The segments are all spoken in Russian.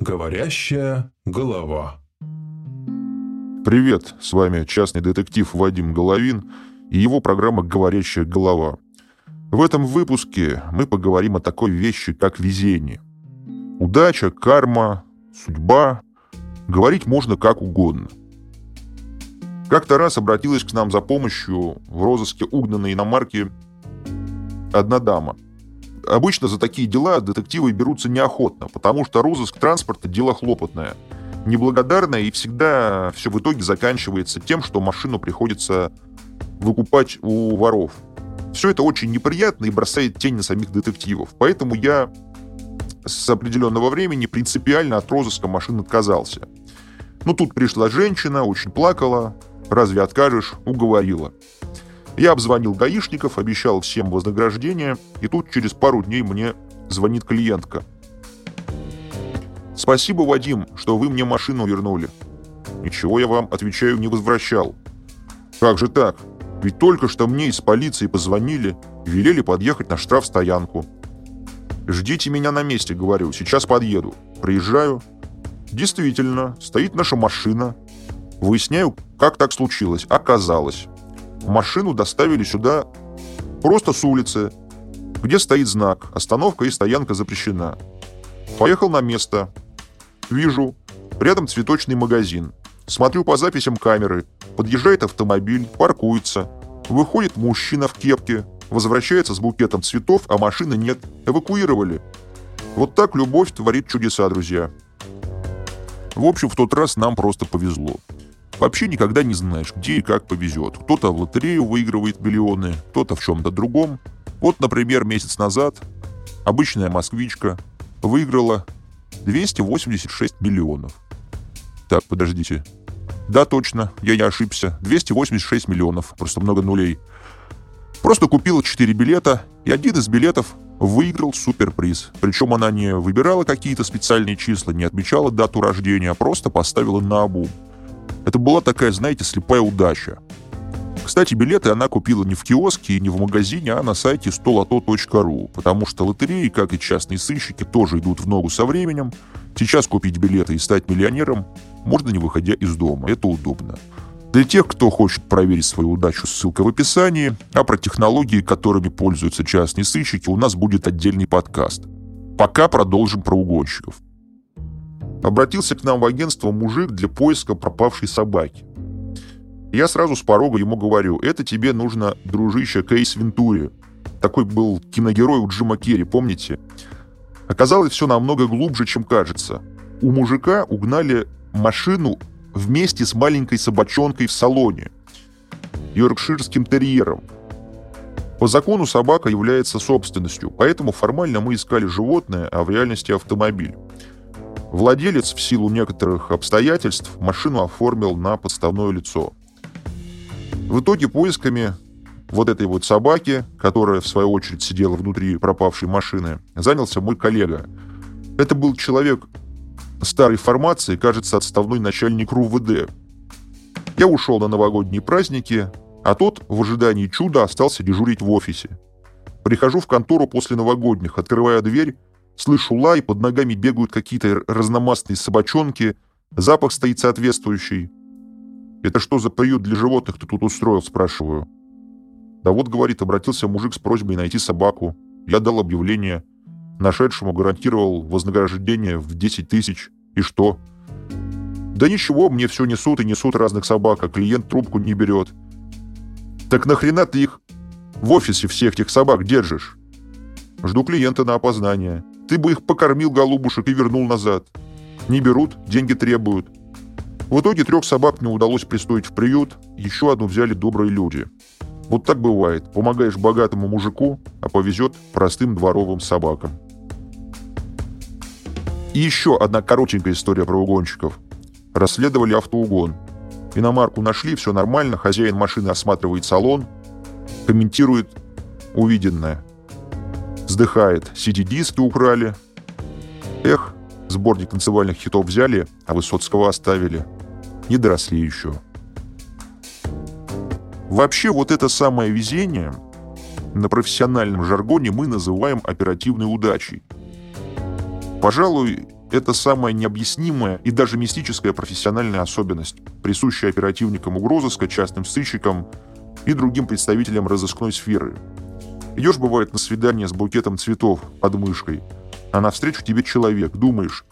Говорящая голова. Привет, с вами частный детектив Вадим Головин и его программа «Говорящая голова». В этом выпуске мы поговорим о такой вещи, как везение. Удача, карма, судьба. Говорить можно как угодно. Как-то раз обратилась к нам за помощью в розыске угнанной иномарки одна дама – Обычно за такие дела детективы берутся неохотно, потому что розыск транспорта – дело хлопотное, неблагодарное, и всегда все в итоге заканчивается тем, что машину приходится выкупать у воров. Все это очень неприятно и бросает тень на самих детективов. Поэтому я с определенного времени принципиально от розыска машин отказался. Ну, тут пришла женщина, очень плакала. Разве откажешь? Уговорила. Я обзвонил гаишников, обещал всем вознаграждение, и тут через пару дней мне звонит клиентка. «Спасибо, Вадим, что вы мне машину вернули». «Ничего я вам, отвечаю, не возвращал». «Как же так? Ведь только что мне из полиции позвонили велели подъехать на штрафстоянку». «Ждите меня на месте», — говорю, — «сейчас подъеду». Приезжаю. Действительно, стоит наша машина. Выясняю, как так случилось. Оказалось, Машину доставили сюда просто с улицы, где стоит знак «Остановка и стоянка запрещена». Поехал на место. Вижу, рядом цветочный магазин. Смотрю по записям камеры. Подъезжает автомобиль, паркуется. Выходит мужчина в кепке, возвращается с букетом цветов, а машины нет. Эвакуировали. Вот так любовь творит чудеса, друзья. В общем, в тот раз нам просто повезло. Вообще никогда не знаешь, где и как повезет. Кто-то в лотерею выигрывает миллионы, кто-то в чем-то другом. Вот, например, месяц назад обычная москвичка выиграла 286 миллионов. Так, подождите. Да, точно, я не ошибся. 286 миллионов, просто много нулей. Просто купила 4 билета, и один из билетов выиграл суперприз. Причем она не выбирала какие-то специальные числа, не отмечала дату рождения, а просто поставила на обум. Это была такая, знаете, слепая удача. Кстати, билеты она купила не в киоске и не в магазине, а на сайте stolato.ru, потому что лотереи, как и частные сыщики, тоже идут в ногу со временем. Сейчас купить билеты и стать миллионером можно не выходя из дома. Это удобно. Для тех, кто хочет проверить свою удачу, ссылка в описании, а про технологии, которыми пользуются частные сыщики, у нас будет отдельный подкаст. Пока продолжим про угонщиков. Обратился к нам в агентство мужик для поиска пропавшей собаки. Я сразу с порога ему говорю, это тебе нужно, дружище, Кейс Вентури. Такой был киногерой у Джима Керри, помните? Оказалось, все намного глубже, чем кажется. У мужика угнали машину вместе с маленькой собачонкой в салоне. Йоркширским терьером. По закону собака является собственностью, поэтому формально мы искали животное, а в реальности автомобиль. Владелец в силу некоторых обстоятельств машину оформил на подставное лицо. В итоге поисками вот этой вот собаки, которая в свою очередь сидела внутри пропавшей машины, занялся мой коллега. Это был человек старой формации, кажется, отставной начальник РУВД. Я ушел на новогодние праздники, а тот в ожидании чуда остался дежурить в офисе. Прихожу в контору после новогодних, открывая дверь, Слышу лай, под ногами бегают какие-то разномастные собачонки, запах стоит соответствующий. «Это что за приют для животных ты тут устроил?» – спрашиваю. «Да вот, — говорит, — обратился мужик с просьбой найти собаку. Я дал объявление. Нашедшему гарантировал вознаграждение в 10 тысяч. И что?» «Да ничего, мне все несут и несут разных собак, а клиент трубку не берет». «Так нахрена ты их в офисе всех этих собак держишь?» «Жду клиента на опознание». Ты бы их покормил, голубушек, и вернул назад. Не берут, деньги требуют. В итоге трех собак мне удалось пристроить в приют, еще одну взяли добрые люди. Вот так бывает. Помогаешь богатому мужику, а повезет простым дворовым собакам. И еще одна коротенькая история про угонщиков. Расследовали автоугон. Иномарку нашли, все нормально, хозяин машины осматривает салон, комментирует увиденное. Вздыхает. CD-диски украли. Эх, сборник танцевальных хитов взяли, а Высоцкого оставили. Не доросли еще. Вообще, вот это самое везение на профессиональном жаргоне мы называем оперативной удачей. Пожалуй, это самая необъяснимая и даже мистическая профессиональная особенность, присущая оперативникам угрозыска, частным сыщикам и другим представителям разыскной сферы. Идешь, бывает, на свидание с букетом цветов под мышкой, а навстречу тебе человек, думаешь,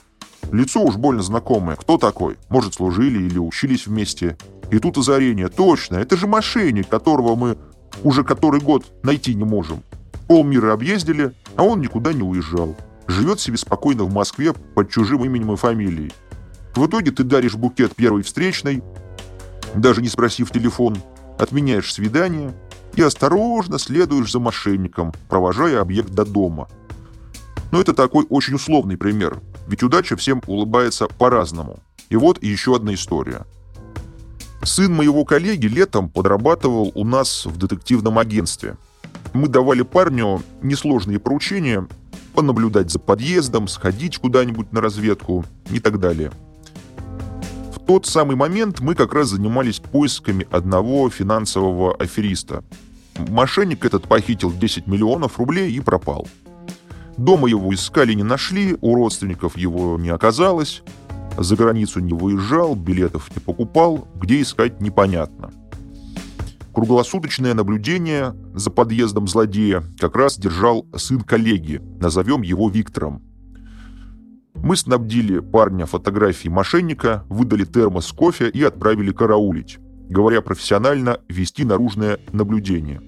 лицо уж больно знакомое, кто такой? Может, служили или учились вместе? И тут озарение, точно, это же мошенник, которого мы уже который год найти не можем. Полмира объездили, а он никуда не уезжал. Живет себе спокойно в Москве под чужим именем и фамилией. В итоге ты даришь букет первой встречной, даже не спросив телефон, отменяешь свидание и осторожно следуешь за мошенником, провожая объект до дома. Но это такой очень условный пример, ведь удача всем улыбается по-разному. И вот еще одна история. Сын моего коллеги летом подрабатывал у нас в детективном агентстве. Мы давали парню несложные поручения понаблюдать за подъездом, сходить куда-нибудь на разведку и так далее – тот самый момент мы как раз занимались поисками одного финансового афериста. Мошенник этот похитил 10 миллионов рублей и пропал. Дома его искали, не нашли, у родственников его не оказалось, за границу не выезжал, билетов не покупал, где искать непонятно. Круглосуточное наблюдение за подъездом злодея как раз держал сын коллеги, назовем его Виктором. Мы снабдили парня фотографией мошенника, выдали термос с кофе и отправили караулить. Говоря профессионально, вести наружное наблюдение.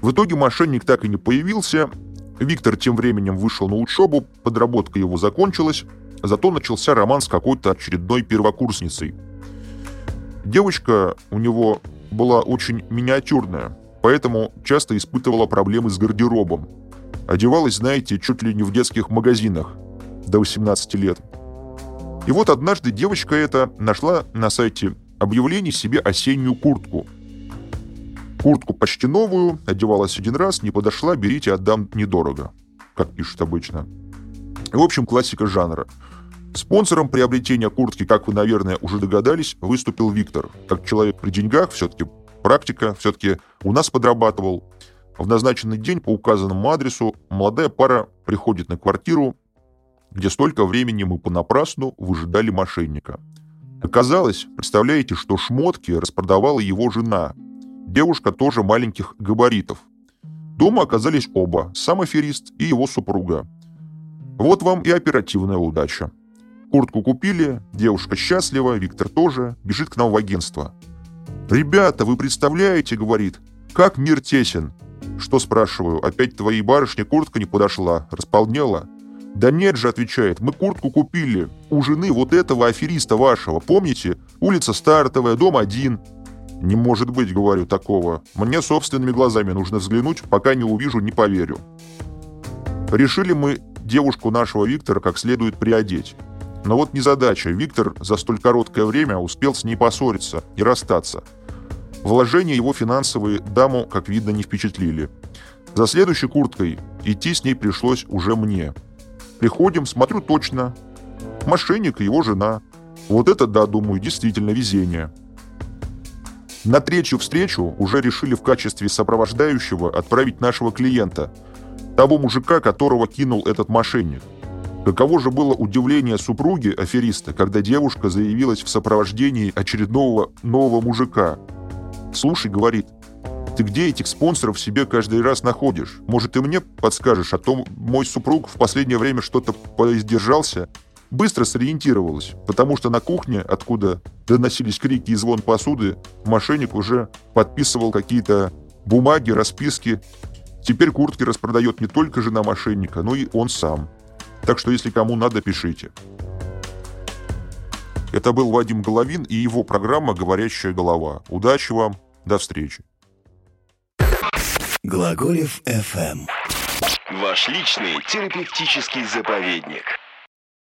В итоге мошенник так и не появился. Виктор тем временем вышел на учебу, подработка его закончилась, зато начался роман с какой-то очередной первокурсницей. Девочка у него была очень миниатюрная, поэтому часто испытывала проблемы с гардеробом. Одевалась, знаете, чуть ли не в детских магазинах, до 18 лет. И вот однажды девочка эта нашла на сайте объявлений себе осеннюю куртку. Куртку почти новую, одевалась один раз, не подошла, берите, отдам недорого, как пишут обычно. В общем, классика жанра. Спонсором приобретения куртки, как вы, наверное, уже догадались, выступил Виктор. Как человек при деньгах, все-таки практика, все-таки у нас подрабатывал. В назначенный день по указанному адресу молодая пара приходит на квартиру, где столько времени мы понапрасну выжидали мошенника. Оказалось, представляете, что шмотки распродавала его жена, девушка тоже маленьких габаритов. Дома оказались оба, сам аферист и его супруга. Вот вам и оперативная удача. Куртку купили, девушка счастлива, Виктор тоже, бежит к нам в агентство. «Ребята, вы представляете, — говорит, — как мир тесен?» «Что, спрашиваю, опять твоей барышне куртка не подошла, располнела?» «Да нет же», — отвечает, — «мы куртку купили у жены вот этого афериста вашего, помните? Улица Стартовая, дом один». «Не может быть», — говорю, — «такого. Мне собственными глазами нужно взглянуть, пока не увижу, не поверю». Решили мы девушку нашего Виктора как следует приодеть. Но вот незадача. Виктор за столь короткое время успел с ней поссориться и расстаться. Вложения его финансовые даму, как видно, не впечатлили. За следующей курткой идти с ней пришлось уже мне – Приходим, смотрю точно. Мошенник и его жена. Вот это, да, думаю, действительно везение. На третью встречу уже решили в качестве сопровождающего отправить нашего клиента, того мужика, которого кинул этот мошенник. Каково же было удивление супруги афериста, когда девушка заявилась в сопровождении очередного нового мужика. «Слушай», — говорит, ты где этих спонсоров себе каждый раз находишь? Может, и мне подскажешь, а то мой супруг в последнее время что-то поиздержался?» Быстро сориентировалась, потому что на кухне, откуда доносились крики и звон посуды, мошенник уже подписывал какие-то бумаги, расписки. Теперь куртки распродает не только жена мошенника, но и он сам. Так что, если кому надо, пишите. Это был Вадим Головин и его программа «Говорящая голова». Удачи вам, до встречи. Глаголев FM. Ваш личный терапевтический заповедник.